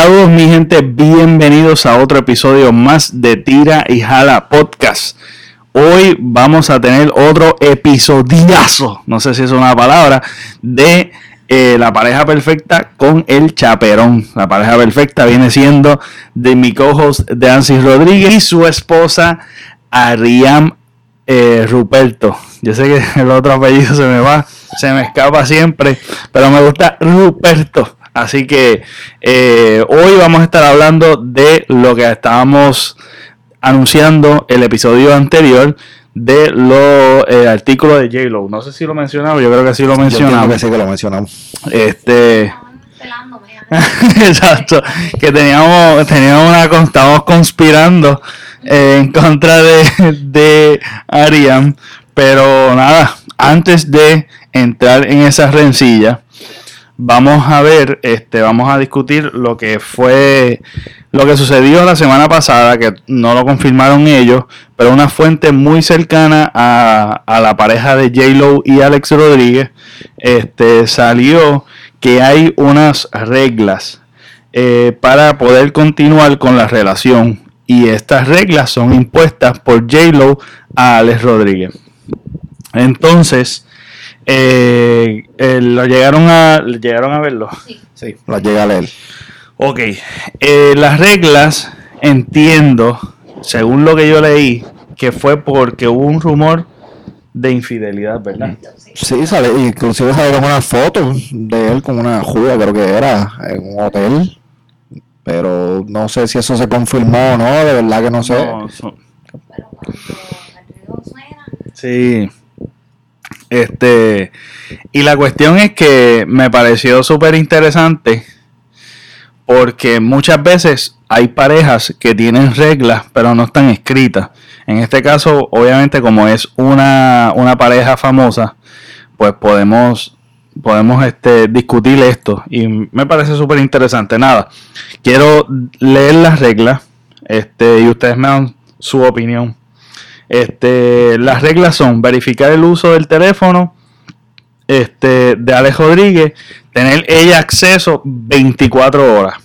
Saludos mi gente, bienvenidos a otro episodio más de Tira y Jala Podcast. Hoy vamos a tener otro episodiazo, no sé si es una palabra, de eh, la pareja perfecta con el chaperón. La pareja perfecta viene siendo de mi co-host de Rodríguez y su esposa Ariam eh, Ruperto. Yo sé que el otro apellido se me va, se me escapa siempre, pero me gusta Ruperto. Así que eh, hoy vamos a estar hablando de lo que estábamos anunciando el episodio anterior de los eh, artículos de J-Lo. No sé si lo mencionamos, yo creo que sí lo mencionamos. que sí que lo mencionamos. Este. Exacto, que teníamos, teníamos una, estábamos conspirando en contra de, de Ariam, pero nada, antes de entrar en esa rencilla, vamos a ver, este, vamos a discutir lo que fue, lo que sucedió la semana pasada, que no lo confirmaron ellos, pero una fuente muy cercana a, la pareja de J-Lo y Alex Rodríguez, este, salió que hay unas reglas eh, para poder continuar con la relación. Y estas reglas son impuestas por J-Lo a Alex Rodríguez. Entonces, eh, eh, ¿lo llegaron a, llegaron a verlo? Sí. Sí, lo llega a leer. Ok. Eh, las reglas, entiendo, según lo que yo leí, que fue porque hubo un rumor de infidelidad, ¿verdad? Sí, sale, inclusive salieron unas fotos de él con una juda, creo que era, en un hotel. Pero no sé si eso se confirmó o no, de verdad que no sé. Sí. Este, y la cuestión es que me pareció súper interesante porque muchas veces hay parejas que tienen reglas pero no están escritas. En este caso, obviamente, como es una, una pareja famosa, pues podemos, podemos este, discutir esto y me parece súper interesante. Nada, quiero leer las reglas este, y ustedes me dan su opinión. Este, las reglas son verificar el uso del teléfono este, de Alex Rodríguez, tener ella acceso 24 horas.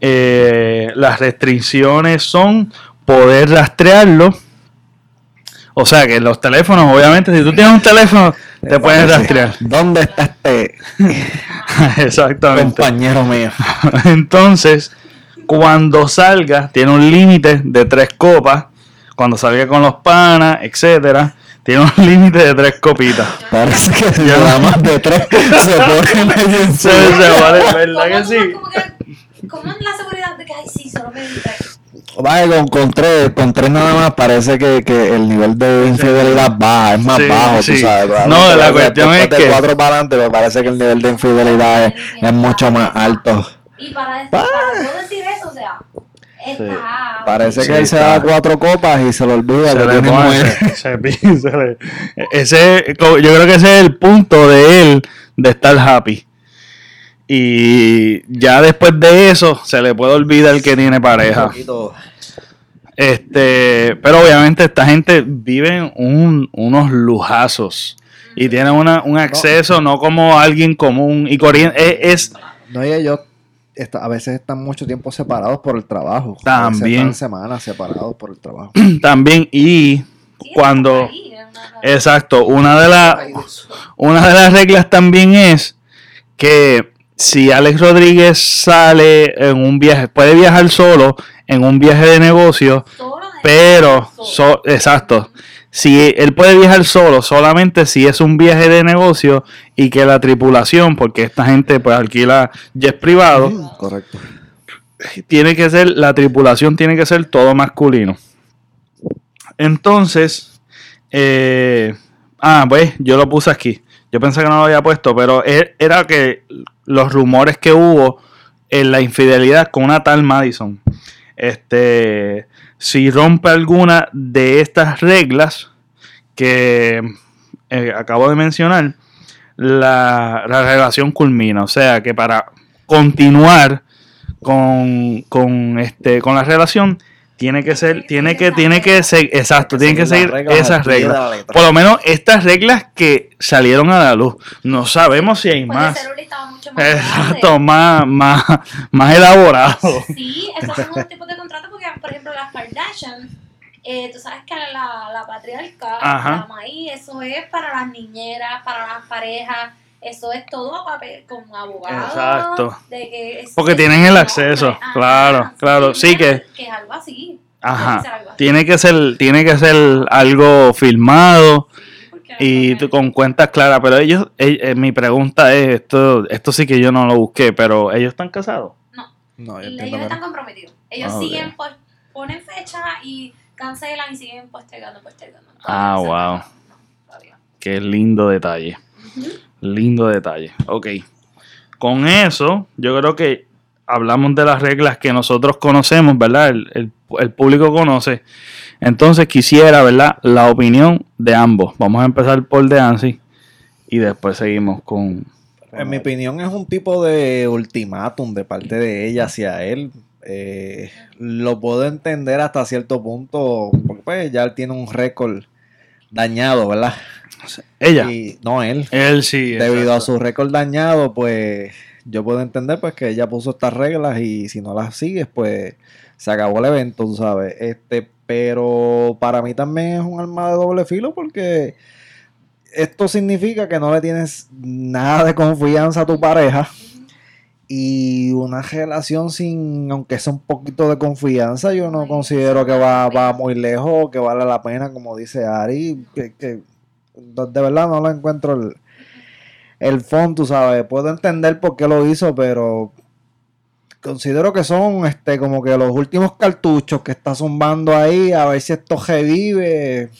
Eh, las restricciones son poder rastrearlo. O sea que los teléfonos, obviamente, si tú tienes un teléfono, te puedes rastrear. ¿Dónde está este Exactamente. compañero mío? Entonces, cuando salga, tiene un límite de tres copas cuando salga con los panas, etcétera, tiene un límite de tres copitas. Parece que si nada más de tres se pone en Se, se vale, ¿verdad que sí? ¿Cómo es la seguridad de que, ay, sí, solo me tres? Vaya, con, con, tres, con tres nada más parece que, que el nivel de infidelidad baja, es más Sí, bajo, sí. tú sabes. No, la cuestión es de que- cuatro para adelante me parece que el nivel de infidelidad es, es mucho más alto. Y para, decir, para no decir eso, está... Parece Sí, que él se da cuatro copas y se le olvida Se que le tiene pone- mujer. se- se pi- se le- ese, yo creo que ese es el punto de él de estar happy. Y ya después de eso se le puede olvidar que tiene pareja. Este, pero obviamente esta gente vive un- unos lujazos y tienen una- un acceso no como alguien común y corriente. Es, es- No, y ellos está- a veces están mucho tiempo separados por el trabajo. También. Semanas separados por el trabajo. también y cuando exacto una de las una de las reglas también es que si Alex Rodríguez sale en un viaje puede viajar solo en un viaje de negocio Solo de- pero solo. so- exacto si él puede viajar solo solamente si es un viaje de negocio y que la tripulación porque esta gente pues alquila jets privados Correcto. tiene que ser, la tripulación tiene que ser todo masculino. Entonces, eh, ah, pues yo lo puse aquí. Yo pensé que no lo había puesto, pero e- era que los rumores que hubo en la infidelidad con una tal Madison. Este, si rompe alguna de estas reglas que eh, acabo de mencionar, la, la relación culmina. O sea que para continuar con, con, este, con la relación, tiene que ser, tiene que, tiene que ser, exacto, tiene que seguir esas reglas. Por lo menos estas reglas que salieron a la luz. No sabemos si hay más. el celular estaba mucho más Exacto, más, más, más elaborado. Sí, esos son otros tipos de contratos por ejemplo, las Kardashian, eh, tú sabes que la, la patriarca, Ajá. la maíz, eso es para las niñeras, para las parejas, eso es todo a papel con abogados. Exacto. De que es- Porque es tienen el acceso, Ajá, claro, claro, sí que- Que es algo así. Que Ajá. algo así, Tiene que ser, tiene que ser algo filmado y no tú con cuentas claras. Pero ellos, eh, eh, mi pregunta es, esto, esto sí que yo no lo busqué, pero ellos están casados. No, yo entiendo ellos están no. comprometidos. Ellos Ah, siguen, pos- ponen fecha y cancelan y siguen postergando, postergando. Ah, no wow. acaba. No, todavía. Qué lindo detalle. Lindo detalle. Ok. Con eso, yo creo que hablamos de las reglas que nosotros conocemos, ¿verdad? El, el- el público conoce. Entonces quisiera, ¿verdad? La opinión de ambos. Vamos a empezar por de Ansi y después seguimos con... En mi opinión es un tipo de ultimátum de parte de ella hacia él. Eh, lo puedo entender hasta cierto punto, porque pues ya él tiene un récord dañado, ¿verdad? Ella. Y, no él. Él sí. Debido a su récord dañado, pues yo puedo entender pues que ella puso estas reglas y si no las sigues, pues se acabó el evento, tú sabes. Este, pero para mí también es un arma de doble filo porque esto significa que no le tienes nada de confianza a tu pareja y una relación sin, aunque sea un poquito de confianza, yo no considero que va, va muy lejos que vale la pena, como dice Ari, que, que de verdad no lo encuentro el, el fondo, tú sabes. Puedo entender por qué lo hizo, pero considero que son este como que los últimos cartuchos que está zumbando ahí, a ver si esto revive.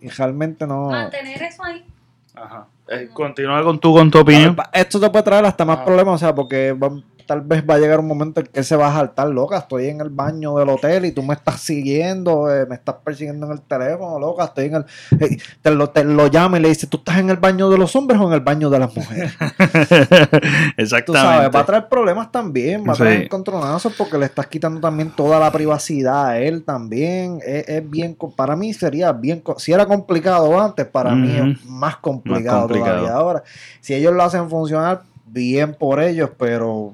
Y realmente no. Mantener eso ahí. Ajá. Eh, continúa con tu, con tu opinión. Esto te puede traer hasta más Ah. problemas, o sea, porque tal vez va a llegar un momento en que él se va a saltar loca. Estoy en el baño del hotel y tú me estás siguiendo, eh, me estás persiguiendo en el teléfono, loca. Estoy en el. eh, te, lo, te lo llama y le dice: ¿Tú estás en el baño de los hombres o en el baño de las mujeres? Tú sabes, Exactamente. va a traer problemas también, va a traer Sí. encontronazos porque le estás quitando también toda la privacidad a él también. Es, es bien, para mí sería bien, si era complicado antes, para mí Ujú. es más complicado, complicado. todavía ahora. Si ellos lo hacen funcionar, bien por ellos, pero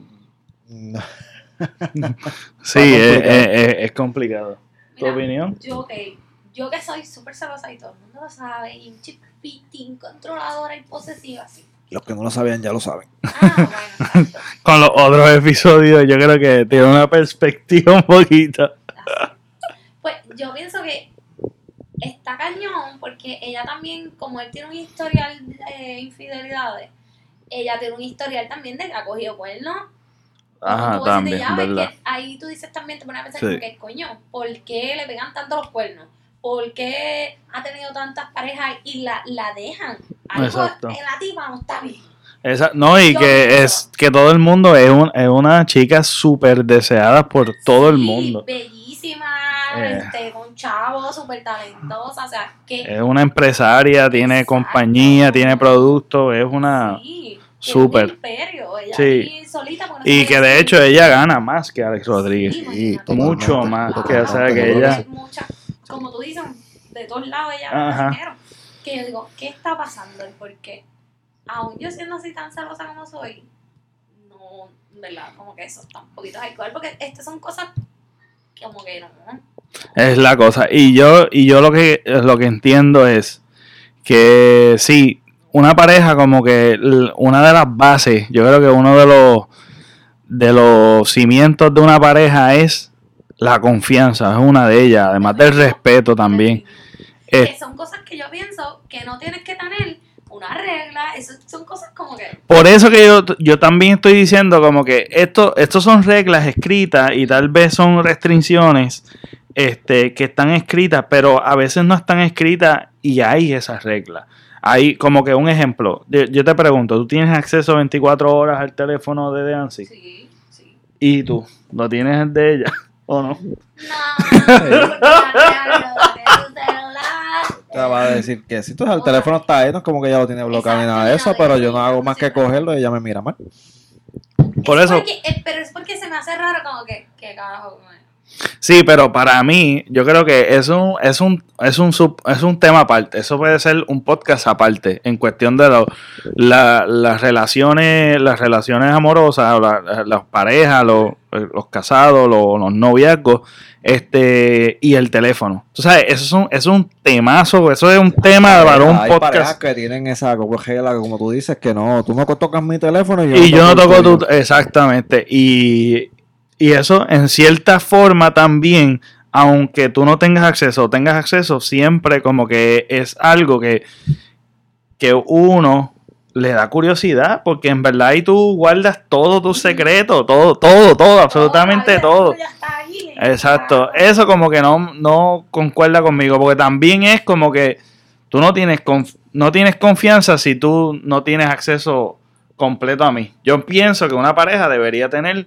no. Sí, es, complicado. es- es- es complicado. ¿Tu Mira, opinión? Yo, ok, yo que soy súper celosa y todo el mundo lo sabe, y un chipitín controladora y posesiva, así. los que no lo sabían ya lo saben. Ah, bueno, exacto. Con los otros episodios, yo creo que tiene una perspectiva un poquito. Pues yo pienso que está cañón porque ella también, como él tiene un historial de infidelidades, ella tiene un historial también de que ha cogido cuernos. Ajá, tú también, ¿verdad? que ahí tú dices también, te pones a pensar Sí. como que, coño, ¿por qué le pegan tanto los cuernos? ¿Por qué ha tenido tantas parejas y la, la dejan? Algo Exacto. en la tipa no está bien. Esa, no, y Yo que pienso. es que todo el mundo es, un- es una chica súper deseada por todo el Sí, mundo. Bellísima, Eh. este, con chavos, súper talentosa, o sea, que... Es una empresaria, tiene Exacto. compañía, tiene productos, es una... Sí, súper. Sí. Y que de hecho ella gana más que Alex Rodríguez. Sí, imagínate. Mucho totalmente, más que, o sea, que ella... Mucha- como tú dices, de todos lados ella gana dinero. Que yo digo, ¿qué está pasando? ¿Y por qué? Aún yo siendo así tan celosa como soy, no, ¿verdad? Como que eso está un poquito alcohol, porque estas son cosas que como que no. Es la cosa. Y yo, y yo lo que lo que entiendo es que sí, una pareja como que una de las bases, yo creo que uno de los de los cimientos de una pareja es la confianza, es una de ellas, además del respeto también. Eh, son cosas que yo pienso que no tienes que tener una regla, eso son cosas como que. Por eso que yo, yo también estoy diciendo como que esto, estos son reglas escritas y tal vez son restricciones este, que están escritas, pero a veces no están escritas y hay esas reglas. Hay como que un ejemplo, yo, yo te pregunto, ¿tú tienes acceso 24 horas al teléfono de Nancy? Sí, sí. ¿Y tú? ¿Lo tienes el de ella o no? No. Te va a decir que si tú el teléfono está ahí, no es como que ella lo tiene bloqueado ni nada de eso, pero yo no hago más que cogerlo y ella me mira mal. Por Es eso- porque- eh, pero es porque se me hace raro como que, ¿qué carajo? con él? Sí, pero para mí, yo creo que es un, es un, es un, sub- es un tema aparte. Eso puede ser un podcast aparte en cuestión de lo- la- las relaciones, las relaciones amorosas, o la- las parejas, los, los casados, los, los noviazgos, este, y el teléfono. Tú sabes, eso es un, es un temazo, eso es un tema para un Hay parejas podcast. que tienen esa regla, como tú dices, que no, tú no tocas mi teléfono y yo Y yo no toco tu, exactamente. Y, y eso en cierta forma también, aunque tú no tengas acceso o tengas acceso, siempre como que es algo que, que uno le da curiosidad, porque en verdad ahí tú guardas todos tus secretos, todo, todo, todo, absolutamente todo. Exacto, eso como que no, no concuerda conmigo, porque también es como que tú no tienes, no tienes confianza si tú no tienes acceso completo a mí. Yo pienso que una pareja debería tener,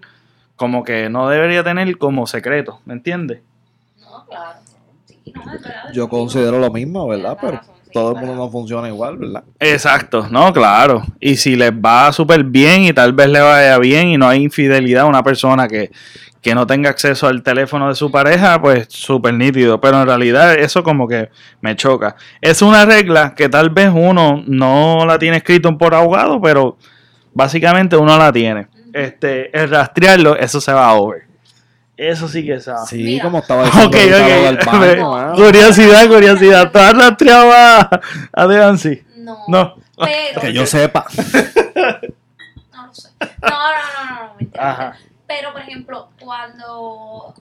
como que no debería tener como secreto, ¿me entiendes? No, claro. Sí, no, es verdad, Yo considero lo mismo, ¿verdad? Pero todo el mundo no funciona igual, ¿verdad? Exacto, no, claro. Y si les va súper bien y tal vez le vaya bien y no hay infidelidad a una persona que, que no tenga acceso al teléfono de su pareja, pues súper nítido. Pero en realidad eso como que me choca. Es una regla que tal vez uno no la tiene escrito por abogado, pero básicamente uno la tiene. Este, el rastrearlo, eso se va a over. Eso sí que se va. Sí, Mira. como estaba diciendo Ok, ahorita lo del ok. baño, mano. Curiosidad, curiosidad. ¿Tú has rastreado a, a? No. No. Pero. Que yo sepa. No lo sé. No, no, no, no, no, mentira. Ajá. Pero, por ejemplo, cuando.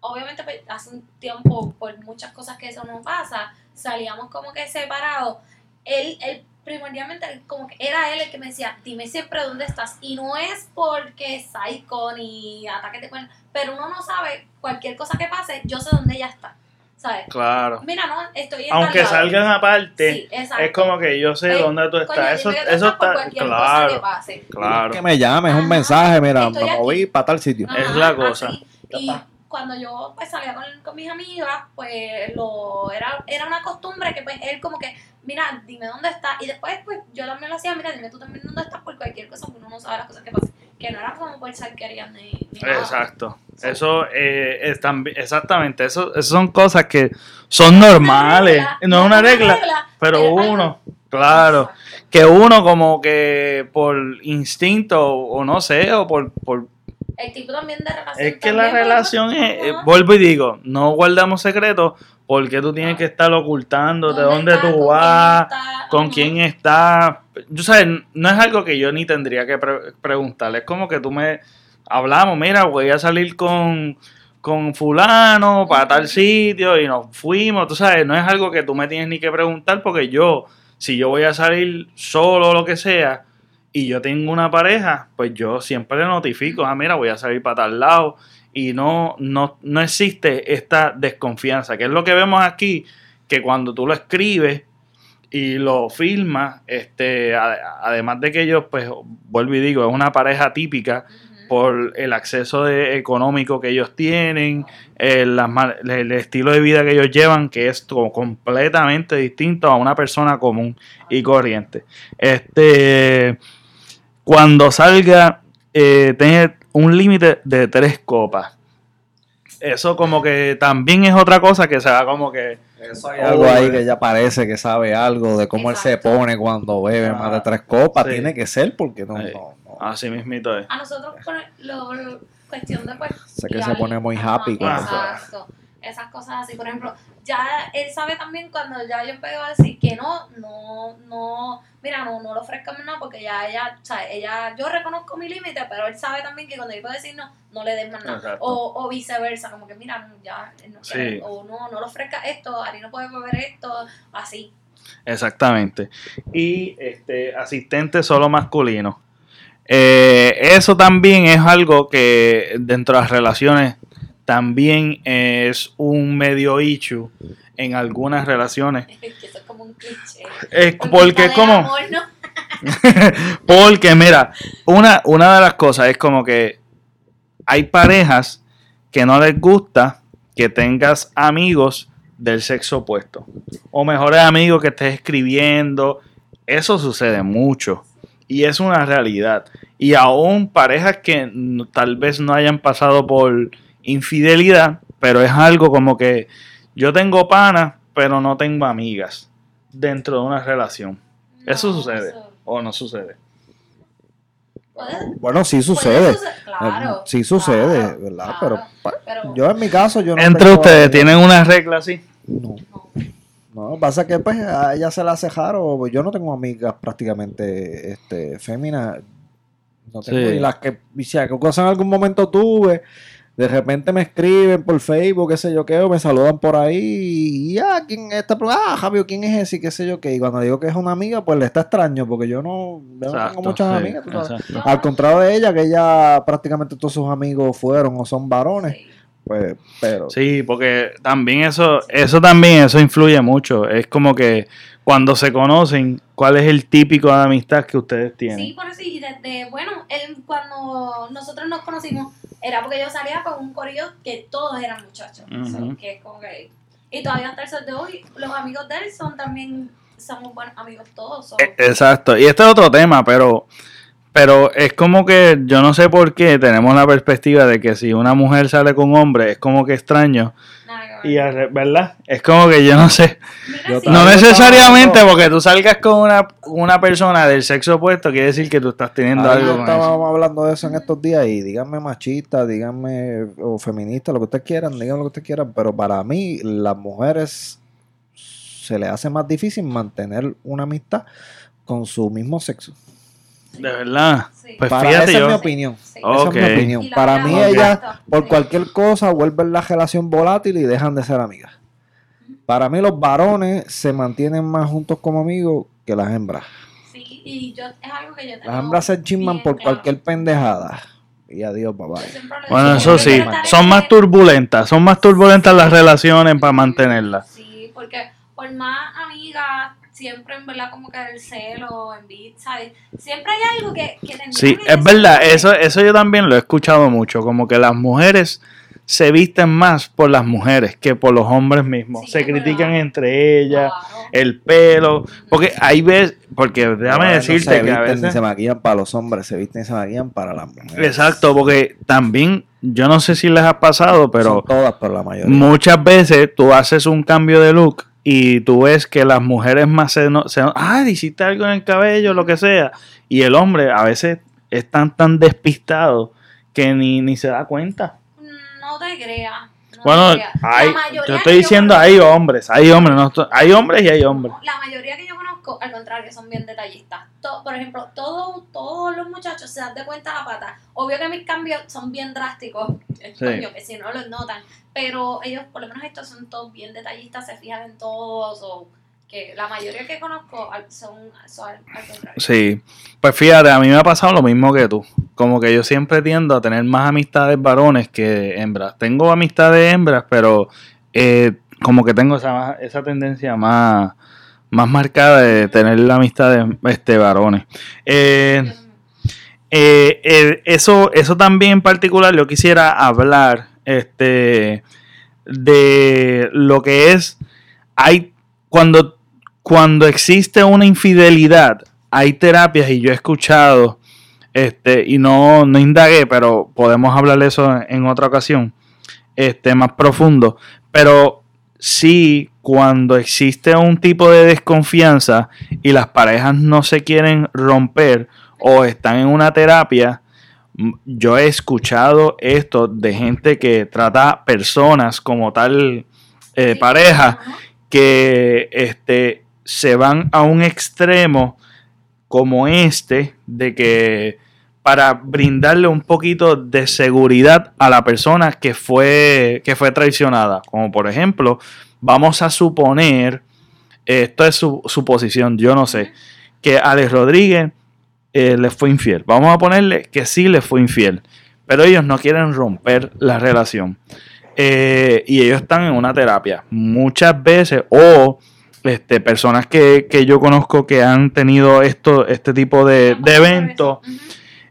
Obviamente, pues, hace un tiempo, por muchas cosas que eso no pasa, salíamos como que separados. Él, él primordialmente, como que era él el que me decía, dime siempre dónde estás. Y no es porque es psycho ni ataque de cuerno, pero uno no sabe, cualquier cosa que pase, yo sé dónde ella está. ¿Sabes? Claro. Mira, no, estoy en Aunque salgan aparte, Sí, es como que yo sé Eh, dónde tú Coño, estás. Eso, eso está cualquier cosa que claro, pase. claro. Que me llames, un mensaje, mira, me moví para tal sitio. Ajá, Es la cosa. así. Y cuando yo pues salía con, con mis amigas, pues lo era, era una costumbre que pues él como que, mira, dime dónde está. Y después pues yo también lo hacía, mira, dime tú también dónde estás por cualquier cosa, porque uno no sabe las cosas que pasan. Que no era como por ser querían ni, ni nada. Exacto. Eso eh, es tambi- exactamente. Eso, eso son cosas que son normales. regla, No es una regla, pero algo- uno, claro, Exacto. que uno como que por instinto o no sé, o por, por El tipo también de relación. es que la relación es, eh, vuelvo y digo, no guardamos secretos porque tú tienes que estar ocultando de dónde está? tú ¿Con vas. quién está? con Ajá. quién está. Yo sabes, no es algo que yo ni tendría que pre- preguntarle. Es como que tú me hablamos, mira, voy a salir con, con fulano para tal sitio y nos fuimos. Tú sabes, no es algo que tú me tienes ni que preguntar porque yo, si yo voy a salir solo o lo que sea y yo tengo una pareja, pues yo siempre le notifico, ah, mira, voy a salir para tal lado. Y no, no, no existe esta desconfianza, que es lo que vemos aquí, que cuando tú lo escribes, y lo filma, este, además de que ellos, pues, vuelvo y digo, es una pareja típica por el acceso de- económico que ellos tienen, el, el estilo de vida que ellos llevan, que es como completamente distinto a una persona común y corriente. Este, cuando salga, eh, tiene un límite de tres copas. Eso como que también es otra cosa que se va como que... Eso hay algo ahí que ella parece que sabe algo de cómo él se pone cuando bebe Ah, más de tres copas. sí. Tiene que ser porque no, Ahí. no, no. Así mismito es. A nosotros, por lo, lo- cuestión de pues. Sé que se pone muy happy cuando se- Exacto. Esas cosas así, por ejemplo, ya él sabe también cuando ya yo empiezo a decir que no, no, no, mira, no, no le ofrezcamos nada porque ya ella, o sea, ella, yo reconozco mi límite, pero él sabe también que cuando yo puedo decir no, no le des más nada. O, o viceversa, como que mira, ya, no Sí. o no, no le ofrezca esto, Ari no puede beber esto, así. Exactamente. Y este asistente solo masculino. Eh, eso también es algo que dentro de las relaciones también es un medio issue en algunas relaciones. que eso es como un cliché. Es porque es como... amor, ¿no? Porque mira, una, una de las cosas es como que hay parejas que no les gusta que tengas amigos del sexo opuesto. O mejores amigos que estés escribiendo. Eso sucede mucho. Y es una realidad. Y aún parejas que tal vez no hayan pasado por infidelidad, pero es algo como que yo tengo panas, pero no tengo amigas dentro de una relación. ¿Eso sucede eso o no sucede? Bueno, sí sucede. suceder, Claro. Eh, sí sucede, claro, ¿verdad? claro, Pero, Yo en mi caso, yo no Entre tengo- ustedes, ¿tienen una regla así? No, no. no, pasa que pues a ella se la hace raro. Yo no tengo amigas prácticamente este, féminas. No tengo Sí. ni las que, si acaso en algún momento tuve, de repente me escriben por Facebook, qué sé yo qué, o me saludan por ahí, y ah, ¿quién es esta? Ah, Javier, ¿quién es ese? Y qué sé yo qué. Y cuando digo que es una amiga, pues le está extraño, porque yo no, yo no tengo muchas sí, amigas. Al contrario de ella, que ella prácticamente todos sus amigos fueron o son varones, Sí. Pues, pero... Sí, porque también eso, eso también, eso influye mucho. Es como que cuando se conocen, ¿cuál es el típico de amistad que ustedes tienen? Sí, por eso, y desde, bueno, él, cuando nosotros nos conocimos, era porque yo salía con un corillo que todos eran muchachos. Ujú. So, que es como que- y todavía hasta el sol de hoy, los amigos de él son también, somos buenos amigos todos. E- Exacto. Y este es otro tema, pero, pero es como que yo no sé por qué tenemos la perspectiva de que si una mujer sale con un hombre es como que extraño. nada que ver. Y ¿verdad? Es como que yo no sé. Yo No necesariamente hablando- porque tú salgas con una, una persona del sexo opuesto quiere decir que tú estás teniendo Ahí algo con eso. estábamos hablando de eso en estos días y díganme machista, díganme o feminista, lo que ustedes quieran, digan lo que ustedes quieran, pero para mí las mujeres se les hace más difícil mantener una amistad con su mismo sexo. De verdad. Sí. Pues Para fíjate esa es mi opinión. Sí. Esa es mi opinión. Para mí ellas por cualquier cosa vuelven la relación volátil y dejan de ser amigas. Para mí los varones se mantienen más juntos como amigos que las hembras. Sí, y yo, es algo que yo tengo Las hembras se chisman por claro. cualquier pendejada. Y adiós, papá. Bueno, eso yo sí, son más turbulentas, son más turbulentas las relaciones para mantenerlas. Sí, porque por más amigas, siempre en verdad como que el celo, envidia, ¿sabes? Siempre hay algo que, que Sí, es verdad, eso. eso, eso yo también lo he escuchado mucho, como que las mujeres se visten más por las mujeres que por los hombres mismos. Sí, se critican verdad. entre ellas, Claro. el pelo, porque hay veces, porque déjame no decirte se que a visten ni veces... se maquillan para los hombres, se visten y se maquillan para las mujeres. Exacto, porque también, yo no sé si les ha pasado, pero... Son todas, pero la mayoría. Muchas veces tú haces un cambio de look y tú ves que las mujeres más se, no- se ah, hiciste algo en el cabello, lo que sea, y el hombre a veces están tan despistado que ni, ni se da cuenta. No te creas. No Bueno, hay, yo estoy diciendo, conozco- hay hombres, hay hombres, no hay hombres y hay hombres. La mayoría que yo conozco, al contrario, son bien detallistas. Por ejemplo, todo- todos los muchachos se dan de cuenta la pata. Obvio que mis cambios son bien drásticos, Sí. coño, que si no los notan. Pero ellos, por lo menos estos son todos bien detallistas, se fijan en todos. O que la mayoría que conozco son, son al, contrario. Sí, pues fíjate, a mí me ha pasado lo mismo que tú. Como que yo siempre tiendo a tener más amistades varones que hembras. Tengo amistades hembras, pero eh, como que tengo esa, esa tendencia más, más marcada de tener amistades este, varones. Eh, Yo- eh, eh, eso, eso también en particular yo quisiera hablar este, de lo que es, hay cuando, cuando existe una infidelidad, hay terapias y yo he escuchado, este, y no, no indagué, pero podemos hablar de eso en, otra ocasión, este, más profundo, pero sí cuando existe un tipo de desconfianza y las parejas no se quieren romper o están en una terapia, yo he escuchado esto de gente que trata personas como tal eh, pareja que este, se van a un extremo como este de que para brindarle un poquito de seguridad a la persona que fue, que fue traicionada. Como por ejemplo, vamos a suponer, esto es su, suposición, yo no sé, que Alex Rodríguez eh, le fue infiel. Vamos a ponerle que sí le fue infiel, pero ellos no quieren romper la relación. Eh, y ellos están en una terapia. Muchas veces, o este, personas que, que yo conozco que han tenido esto, este tipo de, de eventos,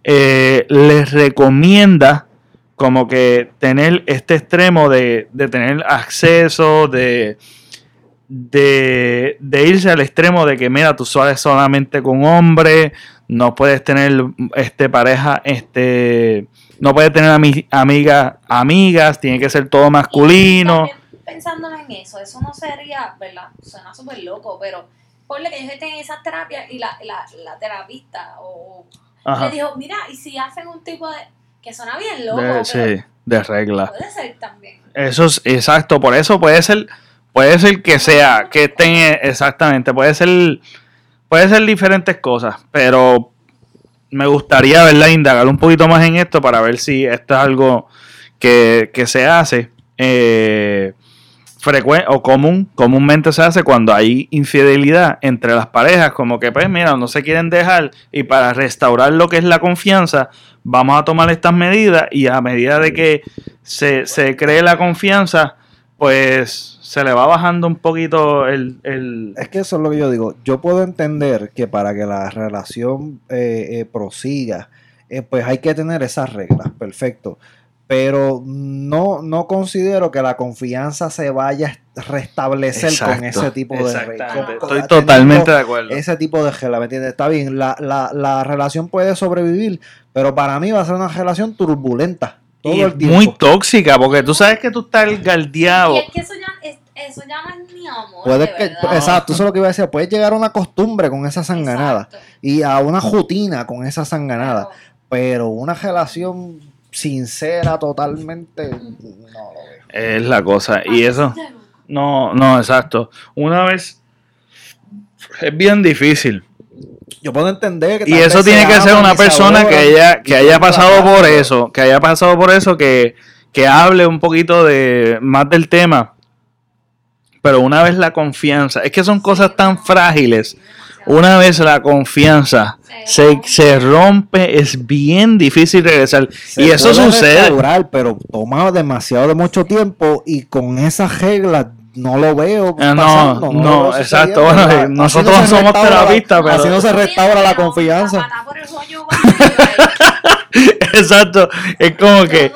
eh, les recomienda como que tener este extremo de, de tener acceso, de, de, de irse al extremo de que, mira, tú sales solamente con hombres, no puedes tener este pareja, este, no puedes tener ami- amigas, amigas, tiene que ser todo masculino. Pensándolo en eso, eso no sería, ¿verdad? Suena súper loco, pero ponle que ellos estén en esas terapias y la, la, la terapista o Ajá. le dijo, mira, y si hacen un tipo de que suena bien loco, De, sí, de regla. puede ser también. Eso es exacto, por eso puede ser, puede ser que sea, que estén eh, exactamente, puede ser, puede ser diferentes cosas, pero me gustaría verla indagar un poquito más en esto para ver si esto es algo que, que se hace eh, frecuen- o común, comúnmente se hace cuando hay infidelidad entre las parejas, como que pues mira, no se quieren dejar y para restaurar lo que es la confianza, vamos a tomar estas medidas y a medida de que se, se cree la confianza, pues se le va bajando un poquito el... el- Es que eso es lo que yo digo. Yo puedo entender que para que la relación eh, eh, prosiga, eh, pues hay que tener esas reglas, perfecto. Pero no, no considero que la confianza se vaya a restablecer con ese tipo de reglas. Estoy totalmente de acuerdo. Ese tipo de reglas, ¿me entiendes? Está bien, la, la, la relación puede sobrevivir, pero para mí va a ser una relación turbulenta todo y el tiempo. muy tóxica, porque tú sabes que tú estás galdeado. Y es que eso ya, es- eso ya no es ni amor. Puedes de que, exacto, eso es lo que iba a decir. Puedes llegar a una costumbre con esa sanganada Exacto. y a una rutina con esa sanganada, Pero- pero una relación sincera totalmente no lo veo. Es la cosa. Y Ay, eso... no. No, no, exacto. Una vez... Es bien difícil. Yo puedo entender que Y eso tiene que ser una persona que haya, que haya pasado por eso, que haya pasado por eso, que, que hable un poquito de más del tema. Pero una vez la confianza, es que son cosas tan frágiles. Una vez la confianza se, se rompe, es bien difícil regresar. Se y eso sucede. pero toma demasiado de mucho tiempo y con esas reglas no lo veo Ah, no, pasando, no, veo exacto. Bueno, nosotros no somos terapistas, pero- Así no se restaura la confianza. Exacto. Es como que,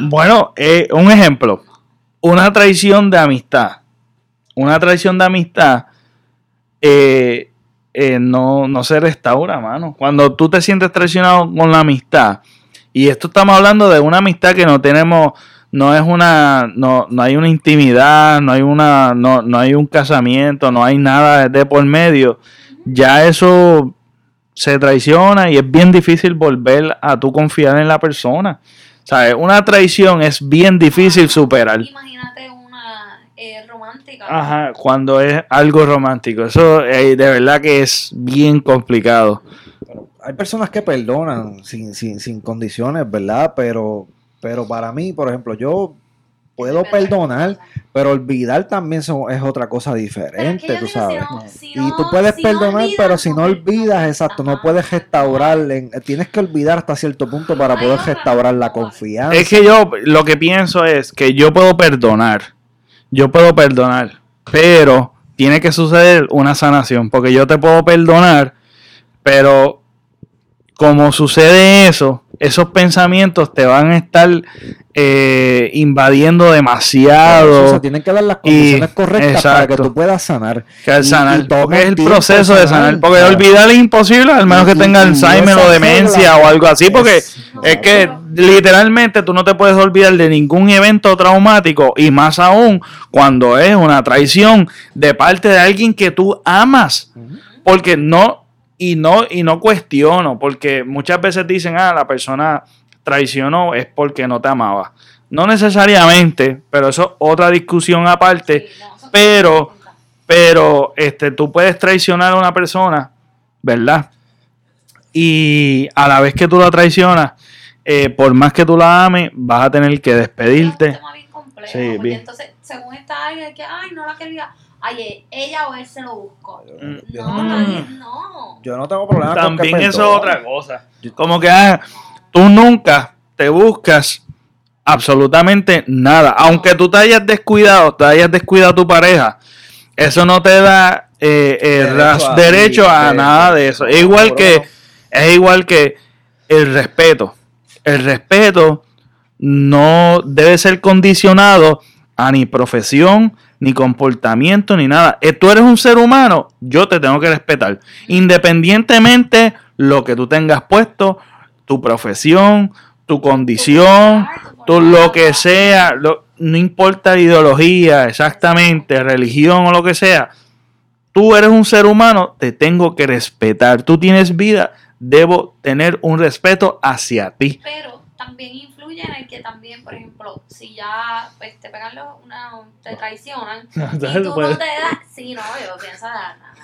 bueno, eh, un ejemplo. Una traición de amistad. Una traición de amistad eh, eh, no, no se restaura, mano. Cuando tú te sientes traicionado con la amistad, y esto estamos hablando de una amistad que no tenemos, no es una, no, no hay una intimidad, no hay una, no, no hay un casamiento, no hay nada de por medio, ya eso se traiciona y es bien difícil volver a tú confiar en la persona. ¿Sabes? Una traición es bien difícil superar. Imagínate Ajá, cuando es algo romántico. Eso eh, de verdad que es bien complicado. Hay personas que perdonan sin, sin, sin condiciones, ¿verdad? Pero, pero para mí, por ejemplo, yo puedo perdonar, pero olvidar también son- es otra cosa Pero es que diferente, tú digo, si sabes. no- si Y tú puedes si perdonar, pero si no olvidas, exacto, no puedes restaurar, en- tienes que olvidar hasta cierto punto para poder restaurar la confianza. Es que yo lo que pienso es que yo puedo perdonar. Yo puedo perdonar. Pero tiene que suceder una sanación. Porque yo te puedo perdonar. Pero como sucede eso, esos pensamientos te van a estar eh, invadiendo demasiado. se tienen que dar las condiciones Y- correctas para que tú puedas sanar. Que al Y- sanar, y porque es el proceso de sanar. Porque olvidar es imposible, al menos Y- que tenga y- y Alzheimer o demencia o algo así. Porque es- es que literalmente tú no te puedes olvidar de ningún evento traumático y más aún cuando es una traición de parte de alguien que tú amas. Porque no, y no, y no cuestiono, porque muchas veces dicen, ah, la persona traicionó es porque no te amaba. No necesariamente, pero eso es otra discusión aparte. Pero- Pero este, tú puedes traicionar a una persona, ¿verdad? Y a la vez que tú la traicionas, eh, por más que tú la ames, vas a tener que Es un despedirte. tema bien complejo, Sí, porque bien. entonces, según esta área que, ay, no la quería, ay, ella o él se lo buscó. Mm. No, Mm. nadie, no. Yo no tengo problema con que También eso es otra cosa. Como que ah, tú nunca te buscas absolutamente nada. Aunque tú te hayas descuidado, te hayas descuidado a tu pareja, eso no te da eh, eh, Derecho a- derecho a nada de eso. Es igual que, no. es igual que el respeto. El respeto no debe ser condicionado a ni profesión, ni comportamiento, ni nada. Eh, Tú eres un ser humano, yo te tengo que respetar. Independientemente lo que tú tengas puesto, tu profesión, tu condición, tú lo que sea, no importa la ideología exactamente, religión o lo que sea, tú eres un ser humano, te tengo que respetar. Tú tienes vida, debo tener un respeto hacia ti. Pero también influye en el que también, por ejemplo, si ya pues, te pegan los, una, te traicionan y tú no te das, sí, no, yo pienso, "Ah, no, no,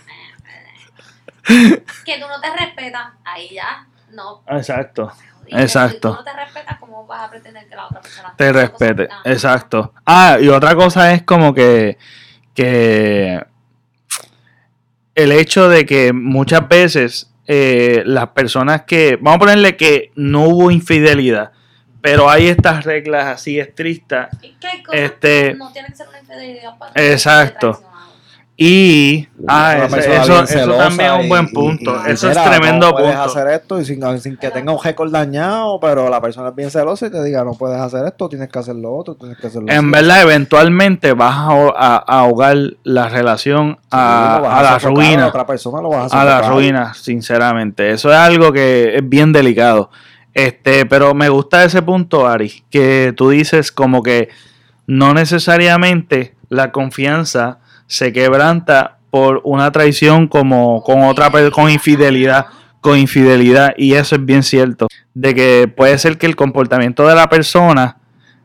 no, no". que tú no te respetas, ahí ya no. Exacto. Exacto. Si tú no te respetas, ¿cómo vas a pretender que la otra persona te respete. Exacto. Ah, y otra cosa es como que, que el hecho de que muchas veces eh, las personas que, vamos a ponerle que no hubo infidelidad, pero hay estas reglas así estrictas. Cosas Este- no tienen que ser una infidelidad para Exacto. Y ah, persona eso, eso celosa también es un buen punto. y- y eso mira, es tremendo no puedes punto. hacer esto y sin, sin que tenga un récord dañado, pero la persona es bien celosa y te diga, no puedes hacer esto, tienes que hacer lo otro, tienes que hacerlo En verdad, eventualmente vas a, a- a ahogar la relación a, a la ruina. A otra persona lo vas a a la ruina, sinceramente. Eso es algo que es bien delicado. Este, pero me gusta ese punto, Ari, que tú dices como que no necesariamente la confianza se quebranta por una traición como con otra con infidelidad, con infidelidad y eso es bien cierto, de que puede ser que el comportamiento de la persona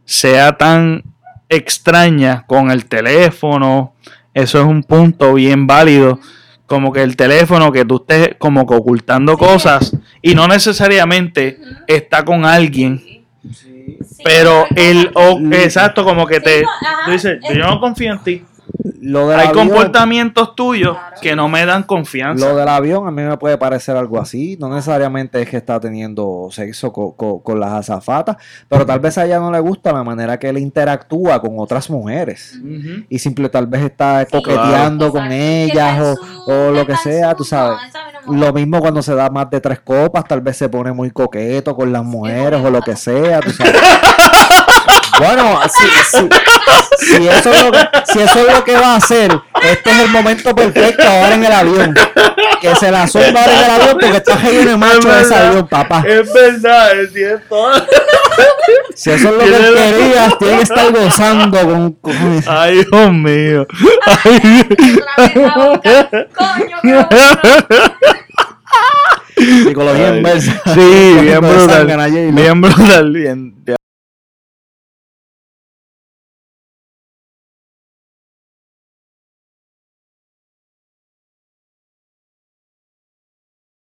sea tan extraña con el teléfono, eso es un punto bien válido como que el teléfono, que tú estés como que ocultando Sí. cosas y no necesariamente está con alguien, Sí. Sí. Sí, pero el o- exacto, como que Sí, te no, ajá, tú dices, es- yo no confío en ti. Lo del Hay avión- comportamientos tuyos Claro. que no me dan confianza. Lo del avión a mí me puede parecer algo así. No necesariamente es que está teniendo sexo co- co- con, las azafatas, pero tal vez a ella no le gusta la manera que él interactúa con otras mujeres. Y simple tal vez está Sí, coqueteando con exacto. ellas o, su- o lo que sea, su- tú sabes. no, Lo mismo cuando se da más de tres copas, tal vez se pone muy coqueto con las mujeres o lo que sea, tú sabes. Bueno, si, si- si eso es lo que, si eso es lo que va a hacer, este es el momento perfecto ahora en el avión. Que se la zumba ahora en el avión porque está lleno de macho en ese avión, papá. Es verdad, es cierto. Si eso es lo que él la- quería, tiene que estar gozando con... con- Ay, Dios mío. Ay, boca. Coño. Psicología Ay. inversa. Sí, bien brutal. Bien brutal. Bien,